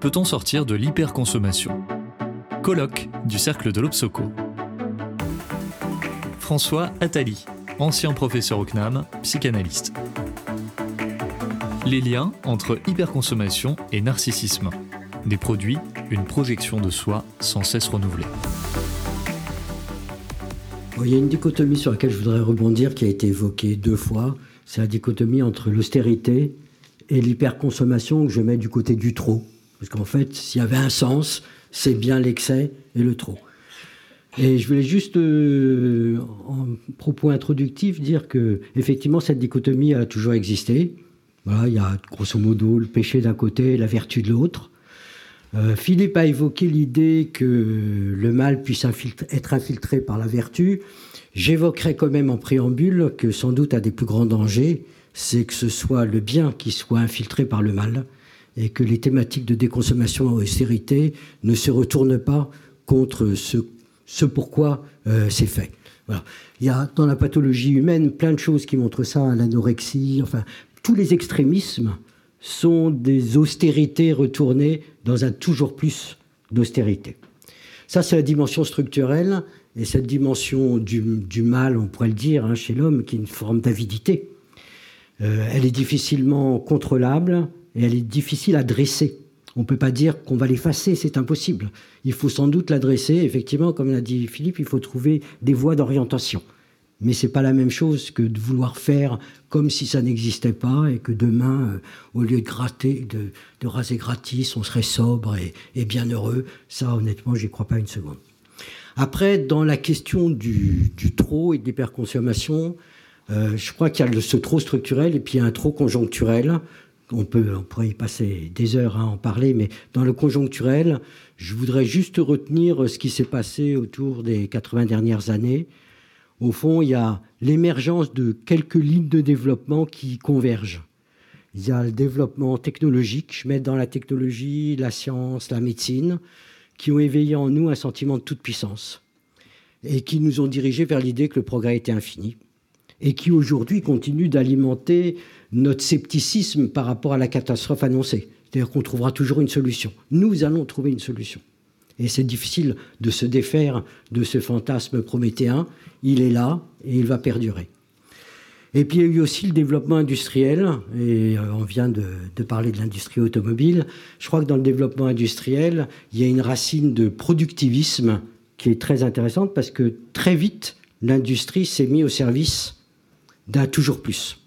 peut-on sortir de l'hyperconsommation? Colloque du Cercle de l'Obsoco. François Attali, ancien professeur au CNAM, psychanalyste. Les liens entre hyperconsommation et narcissisme. Des produits, une projection de soi sans cesse renouvelée. Il y a une dichotomie sur laquelle je voudrais rebondir qui a été évoquée deux fois. C'est la dichotomie entre l'austérité et l'hyperconsommation que je mets du côté du trop. Parce qu'en fait, s'il y avait un sens, c'est bien l'excès et le trop. Et je voulais juste, euh, en propos introductif, dire que effectivement cette dichotomie a toujours existé. Voilà, il y a grosso modo le péché d'un côté et la vertu de l'autre. Euh, Philippe a évoqué l'idée que le mal puisse être infiltré par la vertu. J'évoquerai quand même en préambule que sans doute un des plus grands dangers, c'est que ce soit le bien qui soit infiltré par le mal et que les thématiques de déconsommation et austérité ne se retournent pas contre ce, ce pourquoi euh, c'est fait. Voilà. Il y a dans la pathologie humaine plein de choses qui montrent ça, l'anorexie, enfin tous les extrémismes sont des austérités retournées dans un toujours plus d'austérité. Ça, c'est la dimension structurelle et cette dimension du, mal, on pourrait le dire, hein, chez l'homme, qui est une forme d'avidité. Euh, elle est difficilement contrôlable, et elle est difficile à dresser. On ne peut pas dire qu'on va l'effacer, c'est impossible. Il faut sans doute l'adresser. Effectivement, comme l'a dit Philippe, il faut trouver des voies d'orientation. Mais ce n'est pas la même chose que de vouloir faire comme si ça n'existait pas et que demain, euh, au lieu de gratter, de, raser gratis, on serait sobre et, bien heureux. Ça, honnêtement, j'y crois pas une seconde. Après, dans la question du, trop et de l'hyperconsommation, euh, je crois qu'il y a ce trop structurel et puis il y a un trop conjoncturel on, peut, pourrait y passer des heures à en parler, mais dans le conjoncturel, je voudrais juste retenir ce qui s'est passé autour des 80 dernières années. Au fond, il y a l'émergence de quelques lignes de développement qui convergent. Il y a le développement technologique, je mets dans la technologie, la science, la médecine, qui ont éveillé en nous un sentiment de toute puissance et qui nous ont dirigés vers l'idée que le progrès était infini et qui aujourd'hui continuent d'alimenter notre scepticisme par rapport à la catastrophe annoncée. C'est-à-dire qu'on trouvera toujours une solution. Nous allons trouver une solution. Et c'est difficile de se défaire de ce fantasme prométhéen. Il est là et il va perdurer. Et puis il y a eu aussi le développement industriel, et euh, on vient de, de parler de l'industrie automobile. Je crois que dans le développement industriel, il y a une racine de productivisme qui est très intéressante parce que très vite, l'industrie s'est mise au service d'un toujours plus.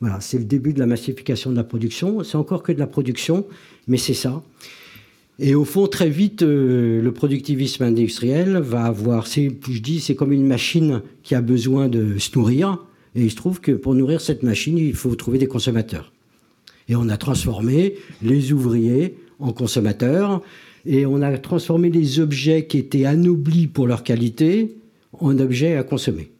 Voilà, c'est le début de la massification de la production. C'est encore que de la production, mais c'est ça. Et au fond, très vite, euh, le productivisme industriel va avoir, je dis, c'est comme une machine qui a besoin de se nourrir. Et il se trouve que pour nourrir cette machine, il faut trouver des consommateurs. Et on a transformé les ouvriers en consommateurs. Et on a transformé les objets qui étaient anoblis pour leur qualité en objets à consommer.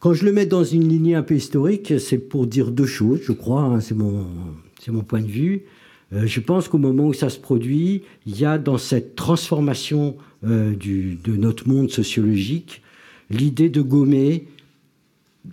Quand je le mets dans une lignée un peu historique, c'est pour dire deux choses, je crois, hein, c'est mon, point de vue. Euh, je pense qu'au moment où ça se produit, il y a dans cette transformation euh, de notre monde sociologique l'idée de gommer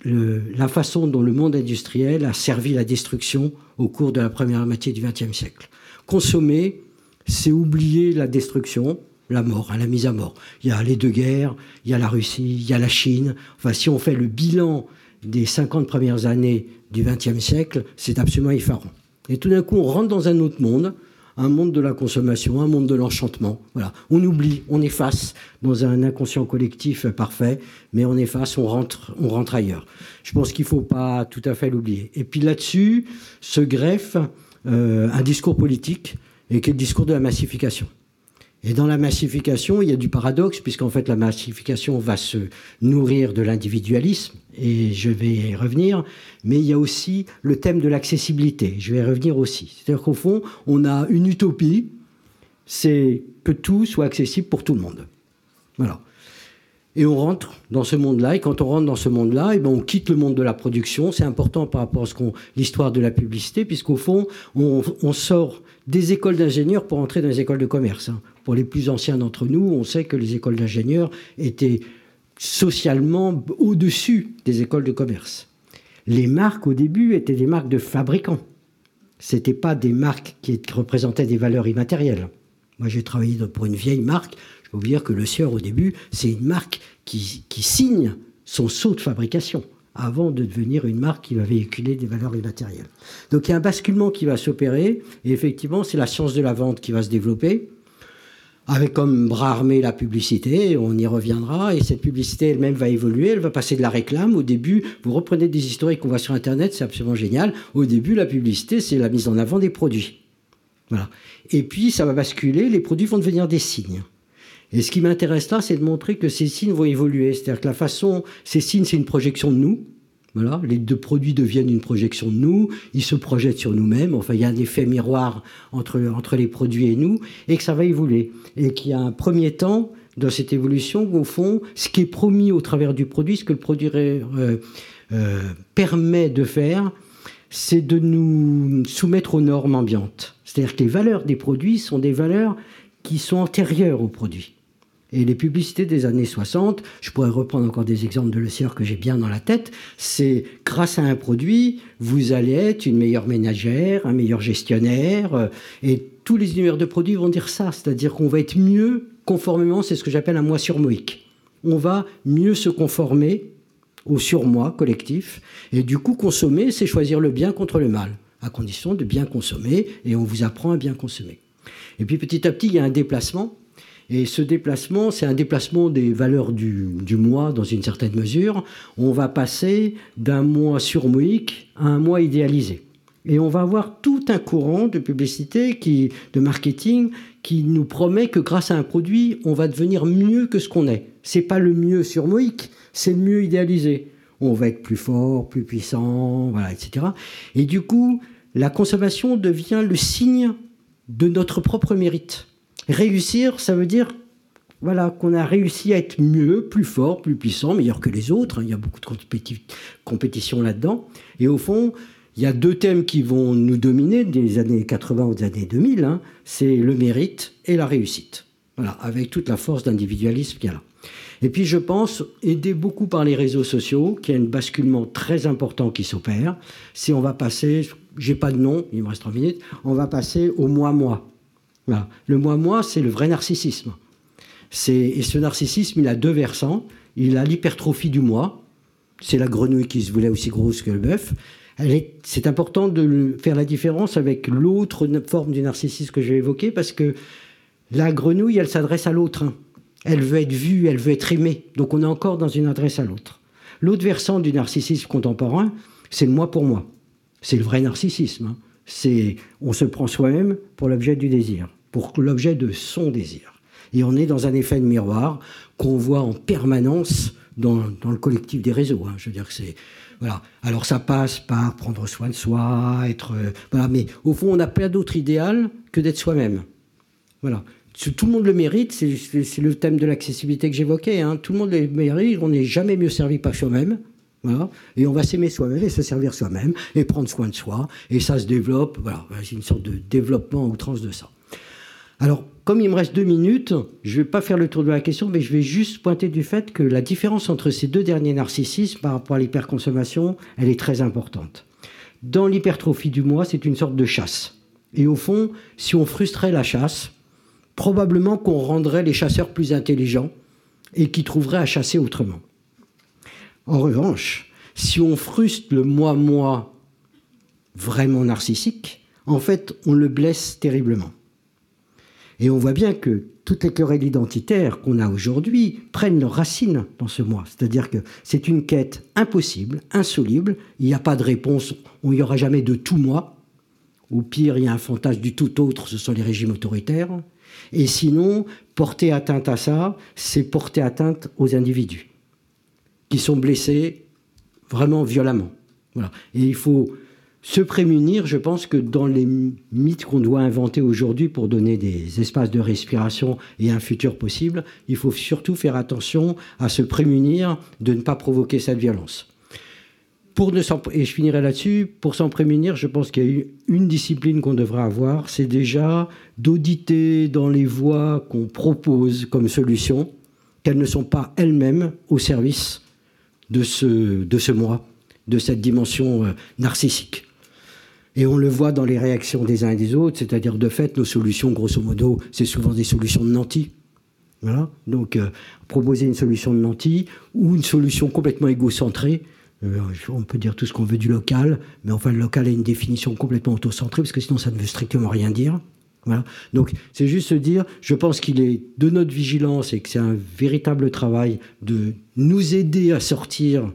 la façon dont le monde industriel a servi la destruction au cours de la première moitié du XXe siècle. Consommer, c'est oublier la destruction, la mort, hein, la mise à mort. Il y a les deux guerres, il y a la Russie, il y a la Chine. Enfin, si on fait le bilan des 50 premières années du XXe siècle, c'est absolument effarant. Et tout d'un coup, on rentre dans un autre monde, un monde de la consommation, un monde de l'enchantement. Voilà, on oublie, on efface dans un inconscient collectif parfait, mais on efface, on rentre, on rentre ailleurs. Je pense qu'il ne faut pas tout à fait l'oublier. Et puis là-dessus se greffe euh, un discours politique, et qui est le discours de la massification. Et dans la massification, il y a du paradoxe, puisqu'en fait la massification va se nourrir de l'individualisme, et je vais y revenir, mais il y a aussi le thème de l'accessibilité, je vais y revenir aussi. C'est-à-dire qu'au fond, on a une utopie, c'est que tout soit accessible pour tout le monde. Voilà. Et on rentre dans ce monde-là, et quand on rentre dans ce monde-là, et eh ben on quitte le monde de la production. C'est important par rapport à ce qu'on, l'histoire de la publicité, puisqu'au fond, on, sort des écoles d'ingénieurs pour entrer dans les écoles de commerce. Hein. Pour les plus anciens d'entre nous, on sait que les écoles d'ingénieurs étaient socialement au-dessus des écoles de commerce. Les marques, au début, étaient des marques de fabricants. c'était pas des marques qui représentaient des valeurs immatérielles. Moi, j'ai travaillé pour une vieille marque. Je peux vous dire que le Sieur, au début, c'est une marque qui, qui signe son saut de fabrication avant de devenir une marque qui va véhiculer des valeurs immatérielles. Donc il y a un basculement qui va s'opérer, et effectivement, c'est la science de la vente qui va se développer, avec comme bras armé la publicité, on y reviendra, et cette publicité elle-même va évoluer, elle va passer de la réclame. Au début, vous reprenez des historiques qu'on voit sur Internet, c'est absolument génial. Au début, la publicité, c'est la mise en avant des produits. Et puis, ça va basculer, les produits vont devenir des signes. Et ce qui m'intéresse là, c'est de montrer que ces signes vont évoluer. C'est-à-dire que la façon, ces signes, c'est une projection de nous. Voilà, les deux produits deviennent une projection de nous, ils se projettent sur nous-mêmes, enfin il y a un effet miroir entre, entre les produits et nous, et que ça va évoluer. Et qu'il y a un premier temps dans cette évolution où, au fond, ce qui est promis au travers du produit, ce que le produit euh, euh, permet de faire, c'est de nous soumettre aux normes ambiantes. C'est-à-dire que les valeurs des produits sont des valeurs qui sont antérieures aux produits. Et les publicités des années 60, je pourrais reprendre encore des exemples de Le que j'ai bien dans la tête, c'est grâce à un produit, vous allez être une meilleure ménagère, un meilleur gestionnaire, euh, et tous les univers de produits vont dire ça, c'est-à-dire qu'on va être mieux conformément, c'est ce que j'appelle un moi surmoïque. On va mieux se conformer au surmoi collectif, et du coup consommer, c'est choisir le bien contre le mal, à condition de bien consommer, et on vous apprend à bien consommer. Et puis petit à petit, il y a un déplacement et ce déplacement, c'est un déplacement des valeurs du, du, mois dans une certaine mesure. On va passer d'un mois surmoïque à un mois idéalisé. Et on va avoir tout un courant de publicité, de marketing, qui nous promet que grâce à un produit, on va devenir mieux que ce qu'on est. C'est pas le mieux surmoïque, c'est le mieux idéalisé. On va être plus fort, plus puissant, voilà, etc. Et du coup, la consommation devient le signe de notre propre mérite. Réussir, ça veut dire voilà, qu'on a réussi à être mieux, plus fort, plus puissant, meilleur que les autres. Hein. Il y a beaucoup de compétition là-dedans. Et au fond, il y a deux thèmes qui vont nous dominer des années 80 aux années 2000. Hein. C'est le mérite et la réussite. Voilà, avec toute la force d'individualisme qu'il y a là. Et puis je pense, aidé beaucoup par les réseaux sociaux, qu'il y a un basculement très important qui s'opère. Si on va passer, j'ai pas de nom, il me reste 3 minutes, on va passer au moi-moi. Le moi-moi, c'est le vrai narcissisme. Et ce narcissisme, il a deux versants. Il a l'hypertrophie du moi. C'est la grenouille qui se voulait aussi grosse que le bœuf. C'est important de faire la différence avec l'autre forme du narcissisme que j'ai évoqué parce que la grenouille, elle s'adresse à l'autre. Hein. Elle veut être vue, elle veut être aimée. Donc on est encore dans une adresse à l'autre. L'autre versant du narcissisme contemporain, c'est le moi pour moi. C'est le vrai narcissisme. Hein. C'est on se prend soi-même pour l'objet du désir pour l'objet de son désir. Et on est dans un effet de miroir qu'on voit en permanence dans, le collectif des réseaux. Hein. Je veux dire que c'est voilà. Alors ça passe par prendre soin de soi, être euh, voilà. Mais au fond, on n'a pas d'autre idéal que d'être soi-même. Voilà. Tout le monde le mérite. C'est le thème de l'accessibilité que j'évoquais. Hein. Tout le monde le mérite. On n'est jamais mieux servi par soi-même. Voilà. Et on va s'aimer soi-même et se servir soi-même et prendre soin de soi. Et ça se développe. Voilà. C'est une sorte de développement à outrance de ça. Alors, comme il me reste deux minutes, je ne vais pas faire le tour de la question, mais je vais juste pointer du fait que la différence entre ces deux derniers narcissismes par rapport à l'hyperconsommation, elle est très importante. Dans l'hypertrophie du moi, c'est une sorte de chasse. Et au fond, si on frustrait la chasse, probablement qu'on rendrait les chasseurs plus intelligents et qui trouveraient à chasser autrement. En revanche, si on frustre le moi-moi vraiment narcissique, en fait, on le blesse terriblement. Et on voit bien que toutes les querelles identitaires qu'on a aujourd'hui prennent leurs racines dans ce moi. C'est-à-dire que c'est une quête impossible, insoluble. Il n'y a pas de réponse. Il n'y aura jamais de tout moi. Au pire, il y a un fantasme du tout autre, ce sont les régimes autoritaires. Et sinon, porter atteinte à ça, c'est porter atteinte aux individus qui sont blessés vraiment violemment. Voilà. Et il faut se prémunir, je pense que dans les mythes qu'on doit inventer aujourd'hui pour donner des espaces de respiration et un futur possible, il faut surtout faire attention à se prémunir de ne pas provoquer cette violence. Pour ne et je finirai là-dessus, pour s'en prémunir, je pense qu'il y a une discipline qu'on devrait avoir, c'est déjà d'auditer dans les voies qu'on propose comme solution qu'elles ne sont pas elles-mêmes au service de ce, moi, de cette dimension euh, narcissique. Et on le voit dans les réactions des uns et des autres, c'est-à-dire de fait, nos solutions, grosso modo, c'est souvent des solutions de nantis. Voilà. Donc, euh, proposer une solution de nantis ou une solution complètement égocentrée. Euh, on peut dire tout ce qu'on veut du local, mais enfin, le local a une définition complètement autocentrée, parce que sinon, ça ne veut strictement rien dire. Voilà. Donc, c'est juste se dire, je pense qu'il est de notre vigilance et que c'est un véritable travail de nous aider à sortir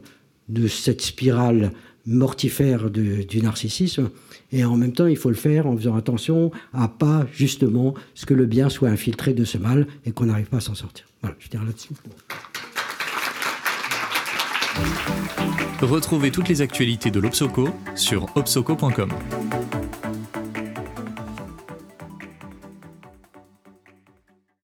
de cette spirale mortifère du narcissisme. Et en même temps, il faut le faire en faisant attention à pas justement ce que le bien soit infiltré de ce mal et qu'on n'arrive pas à s'en sortir. Voilà, je dirais là-dessus. Retrouvez toutes les actualités de l'Obsoco sur obsoco.com.